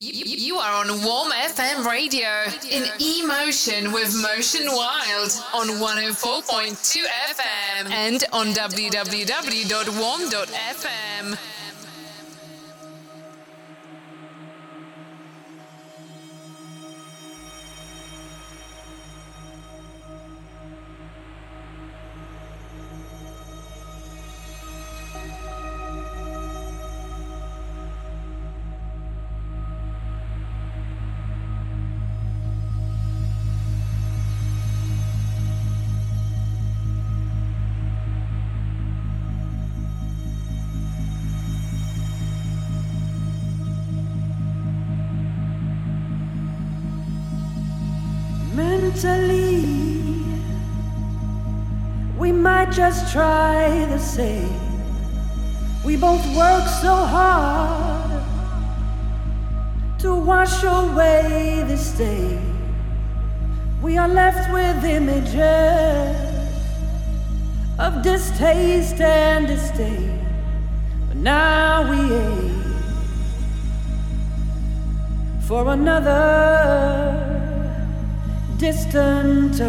You, you are on Warm FM radio in emotion with Motion Wild on 104.2 FM and on www.warm.fm. just try the same. We both work so hard to wash away the stain. We are left with images of distaste and disdain. But now we aim for another distant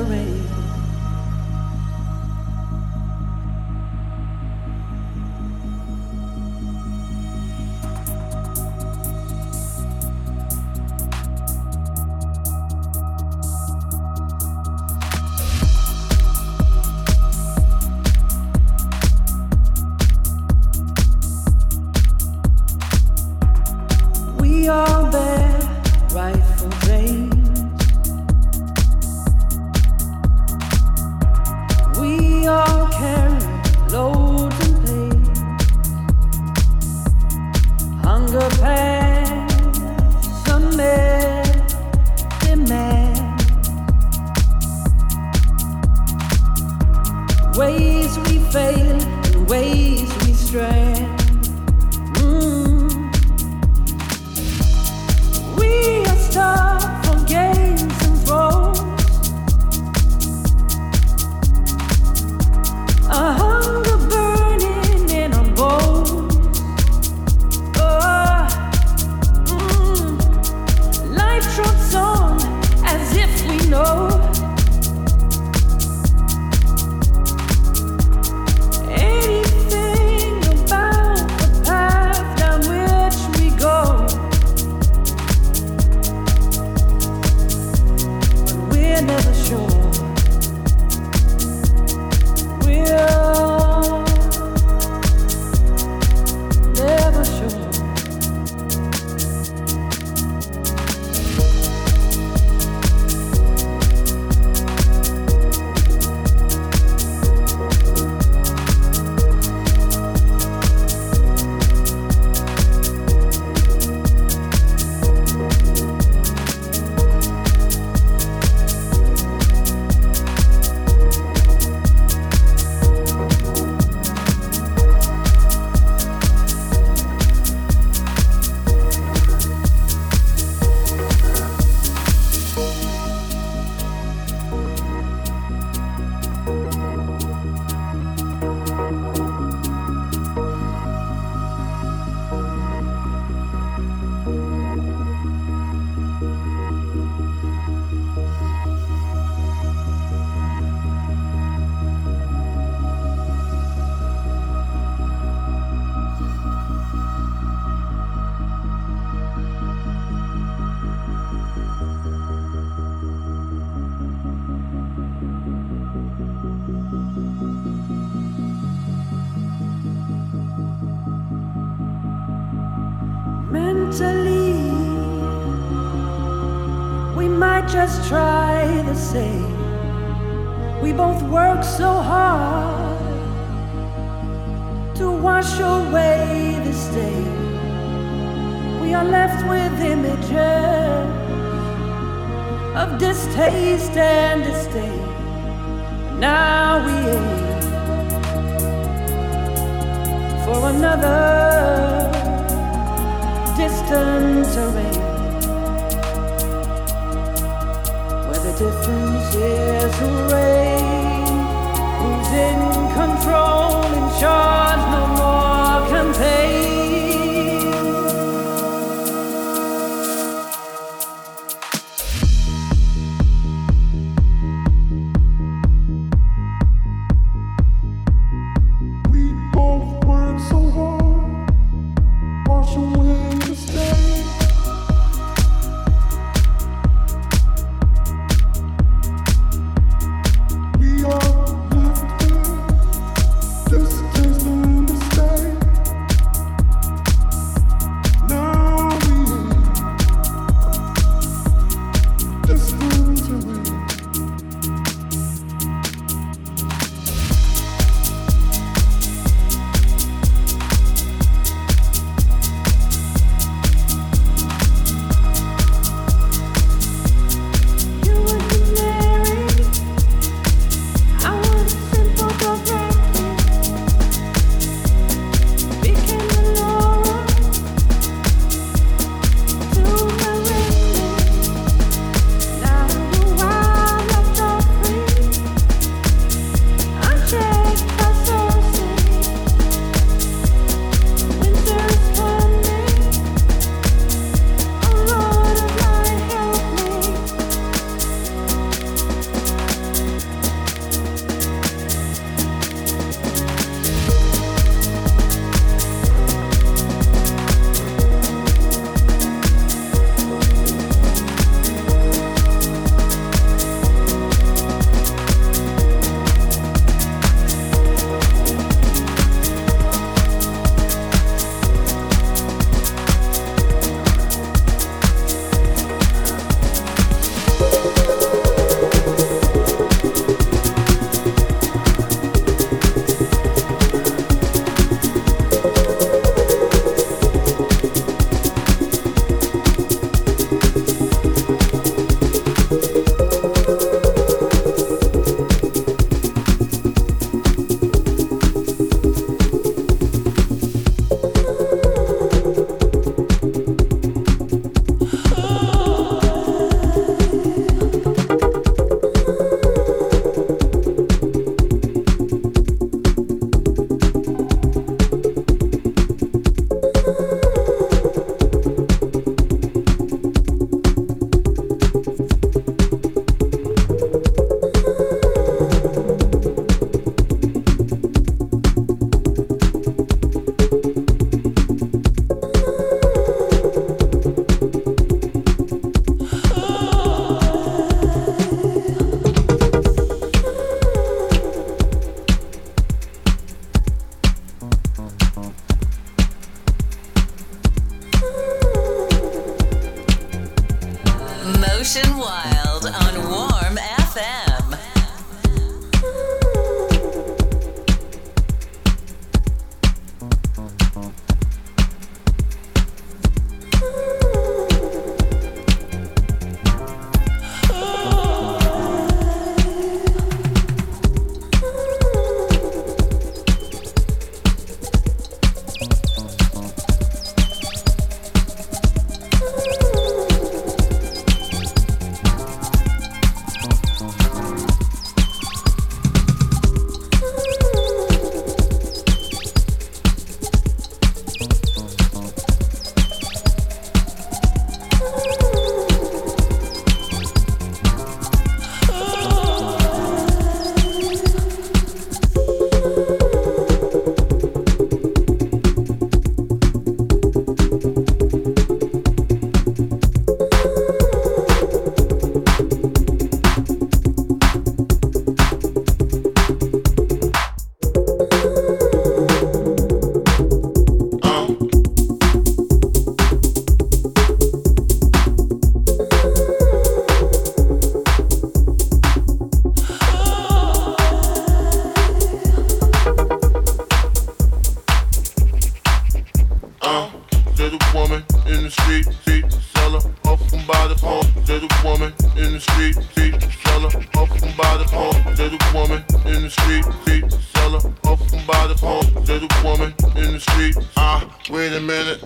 street, see, seller, up and by the phone. There's a woman in the street, see, seller, up and by the phone. There's a woman in the street, see, seller, up and by the phone. There's a woman in the street. Ah, wait a minute.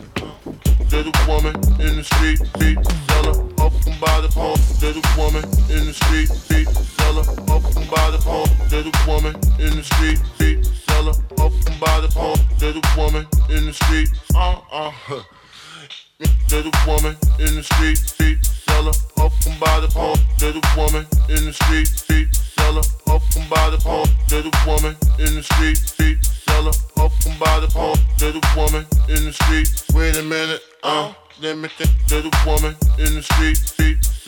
There's a woman in the street, see, seller, up and by the phone. There's a woman in the street, see, seller, up and by the phone. There's a woman in the street, see, seller, up and by the phone. There's a woman in the street. Uh uh. There's a woman in the street, seat seller, up hustling by the pole. There's a woman in the street, seat seller, up hustling by the pump. Little woman in the street, seat seller, hustling by the pump. Little woman in the street. Wait a minute, uh, let me think. Little woman in the street,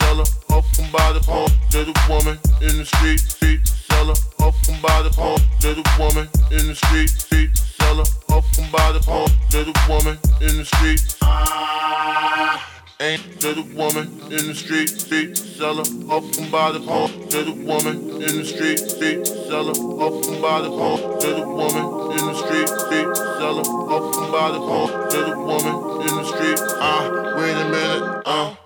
seller, up from by the pump, little woman in the street, seat seller, up from by the pole. There's a woman in the street, seat seller, up from by the pump, little woman in the street. Ah. Ain't little woman in the street, street seller, up from by the pole. There's a woman in the street, street seller, up from by the pump. Little woman in the street, street seller, up from by the pump. Little woman in the street, ah, wait a minute, ah. Uh.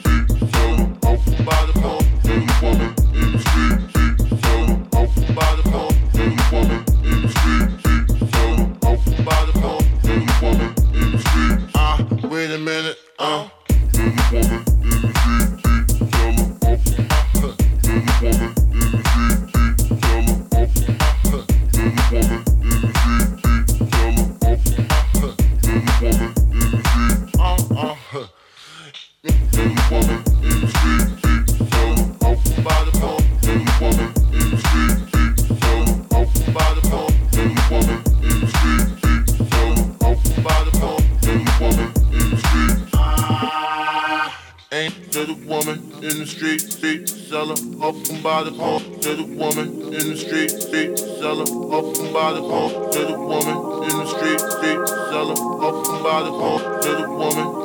uh. There's woman in the. There's woman. by the home to the woman in the street, street seller. Up and by the home to the woman in the street, street seller. Up and by the home to the woman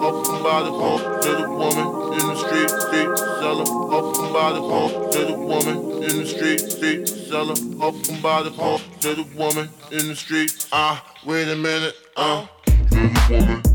up by the home to the woman in the street, street seller. Up by the home to the woman in the street, street seller. Up by the home to the woman in the street. Ah, uh, wait a minute, ah, uh, to the woman.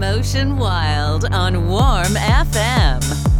Motion Wild on Warm FM.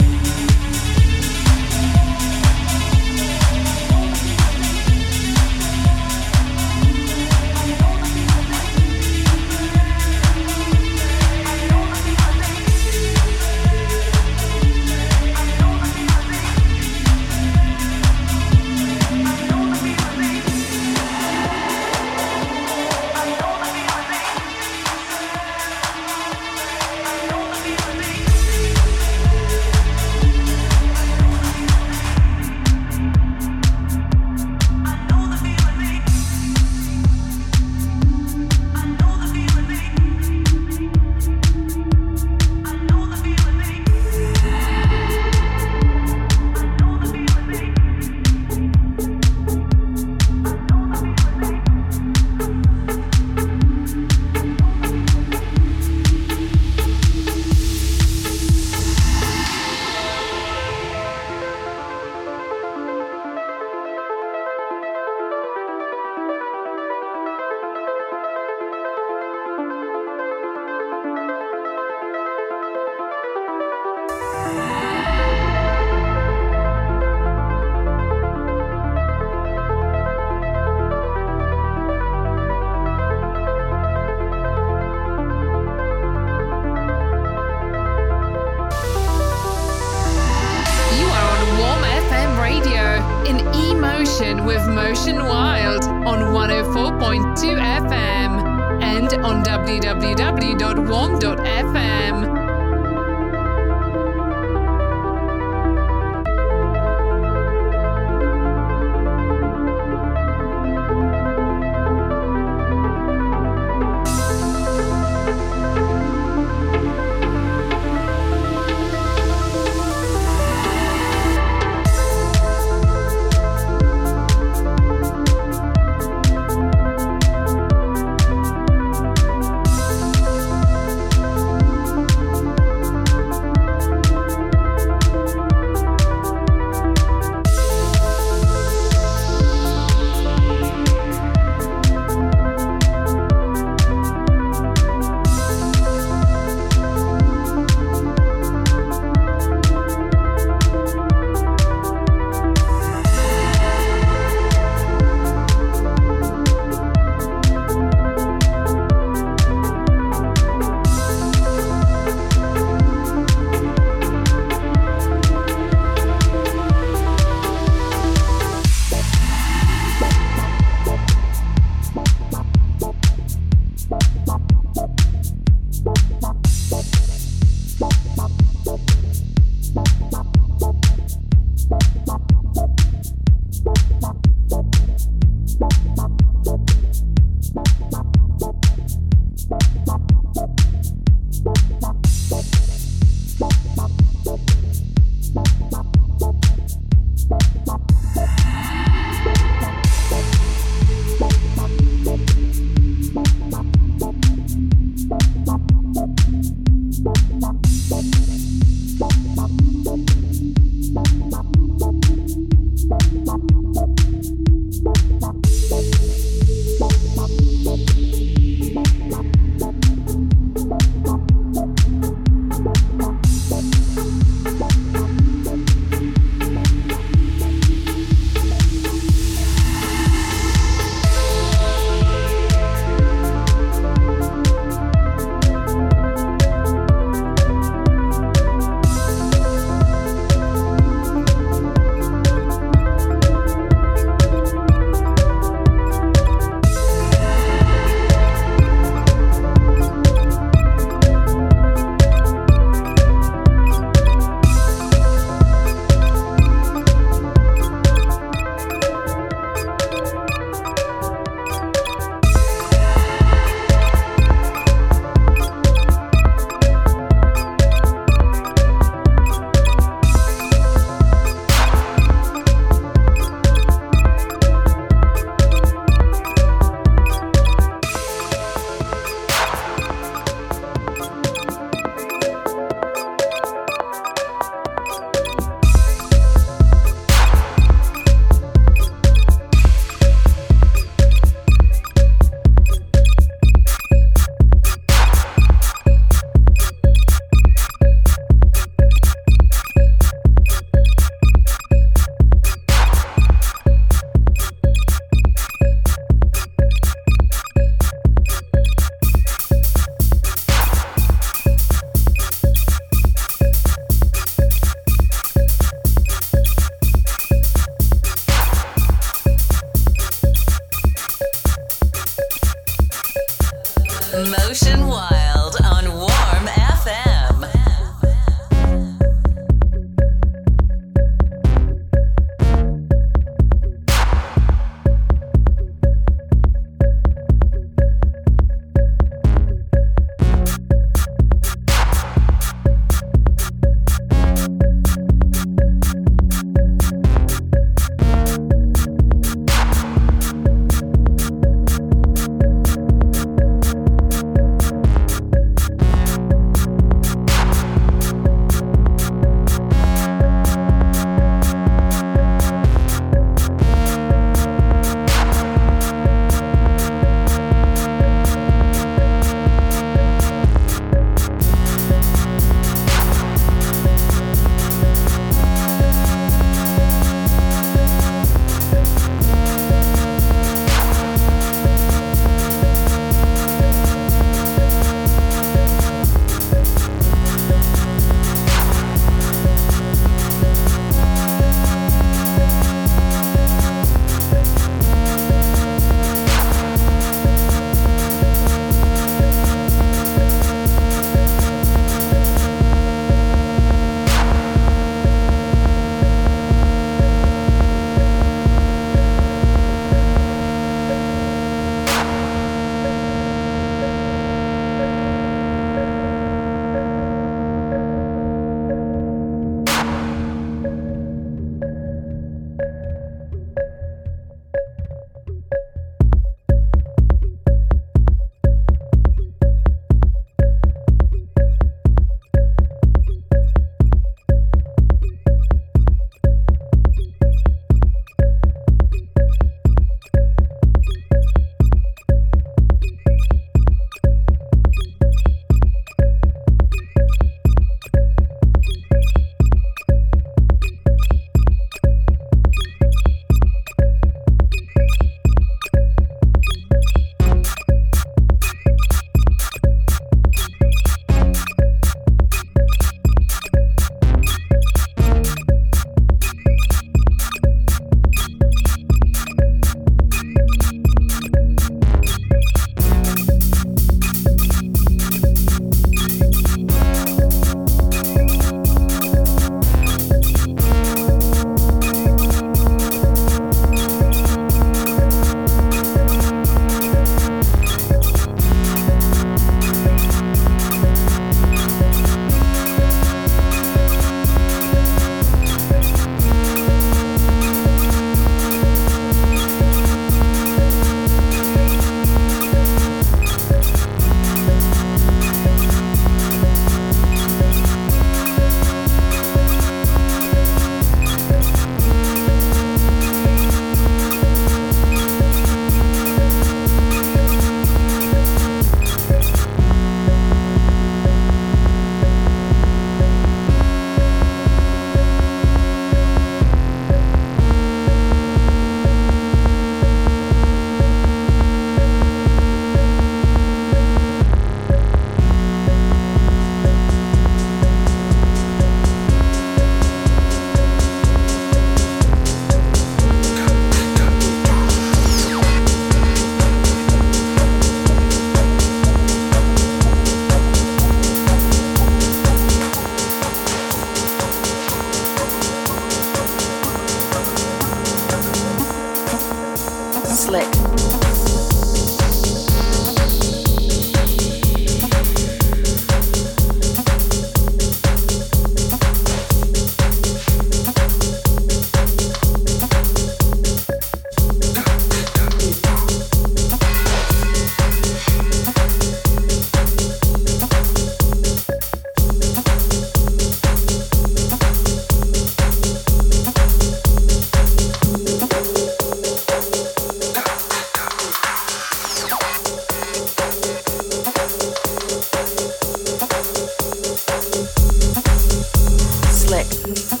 music.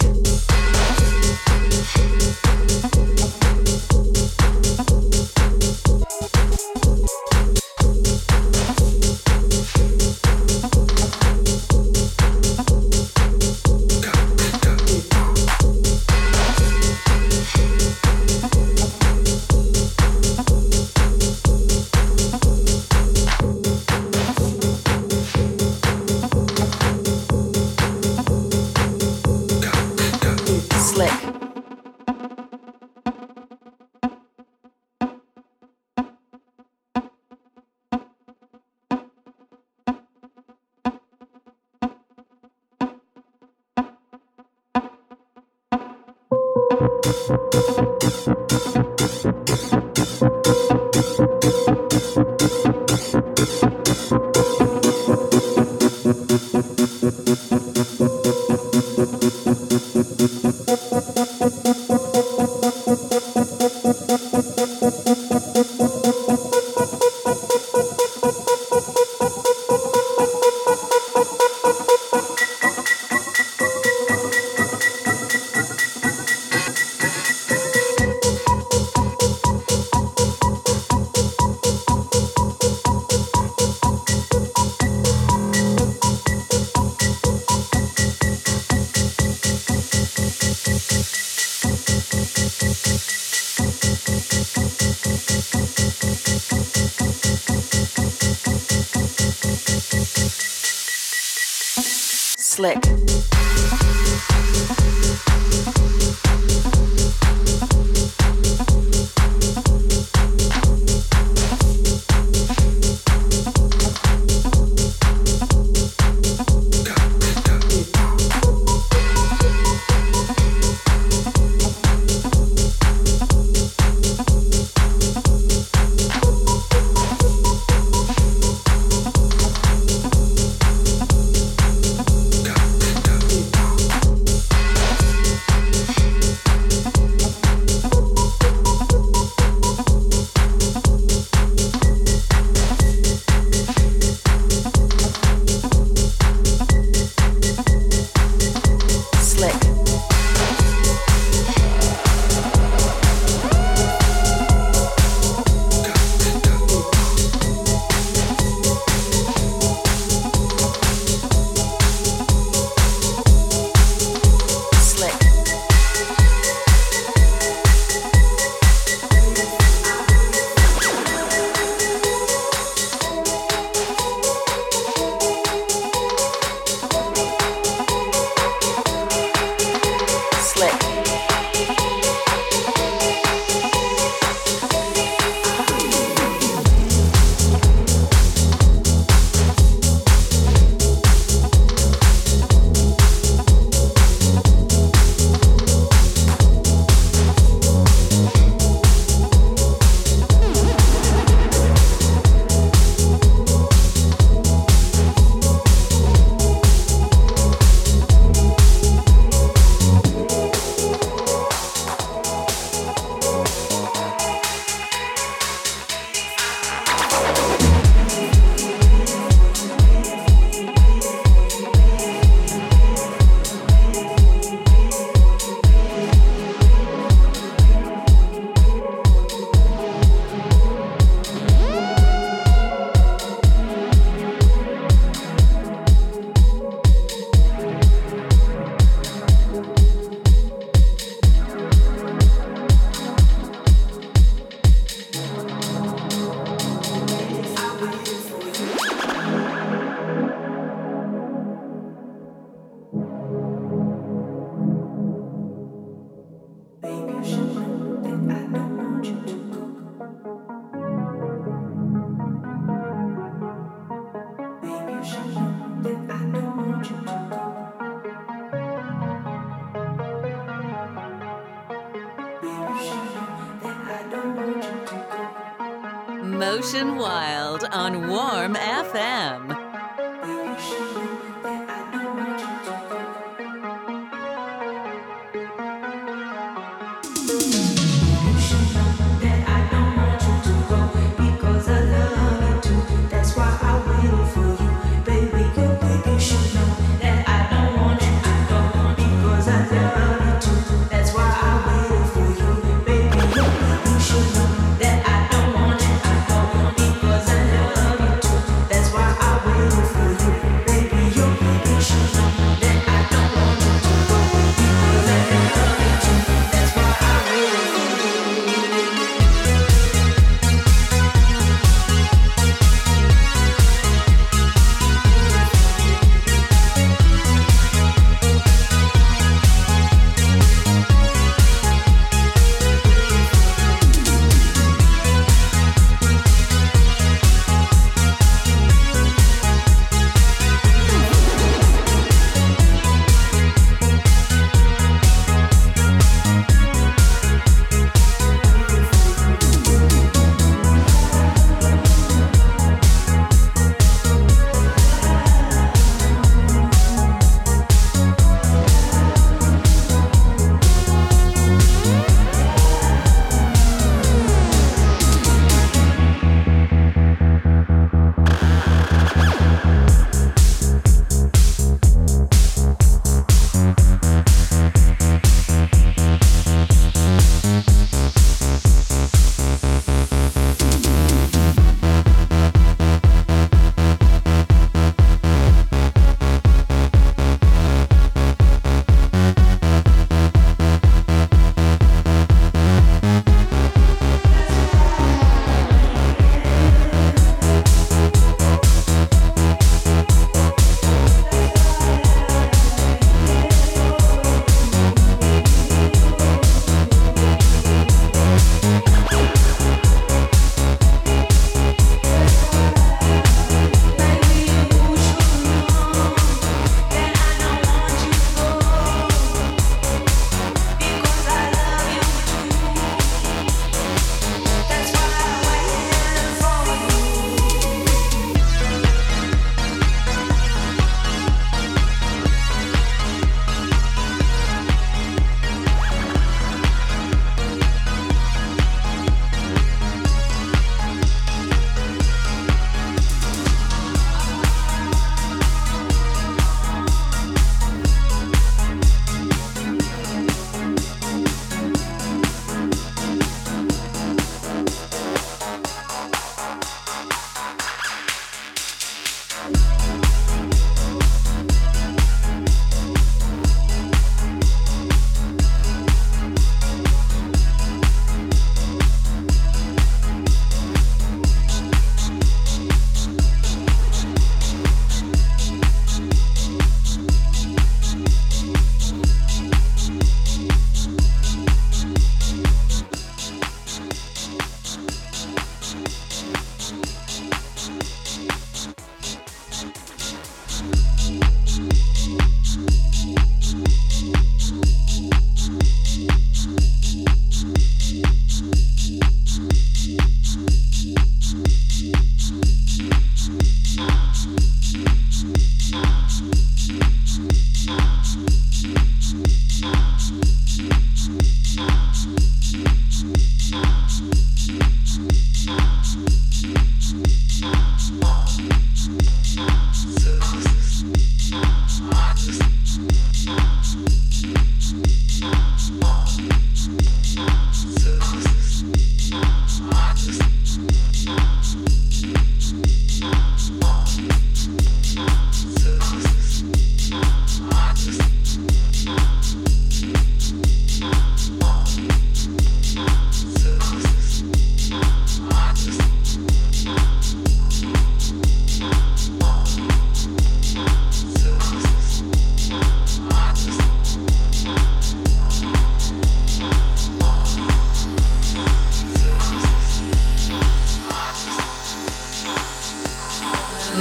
Thank you.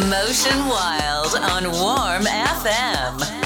Motion Wild on Warm FM.